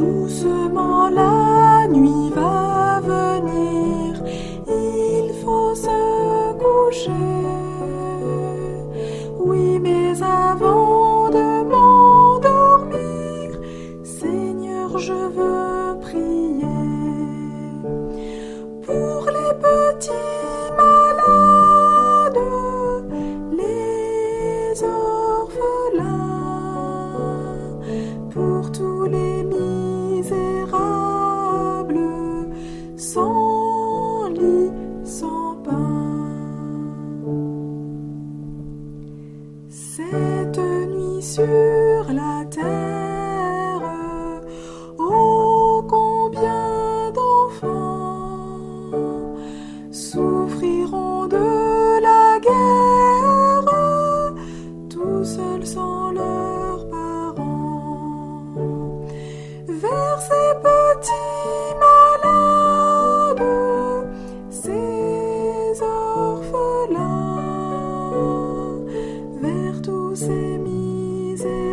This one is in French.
Doucement la nuit va venir, il faut se coucher. Oui, mais avant de m'endormir, Seigneur, je veux prier pour les petits malades, les. Cette nuit sur la terre, oh combien d'enfants souffriront de la guerre, tout seuls sans leurs parents. Vers ces petits s'est mise.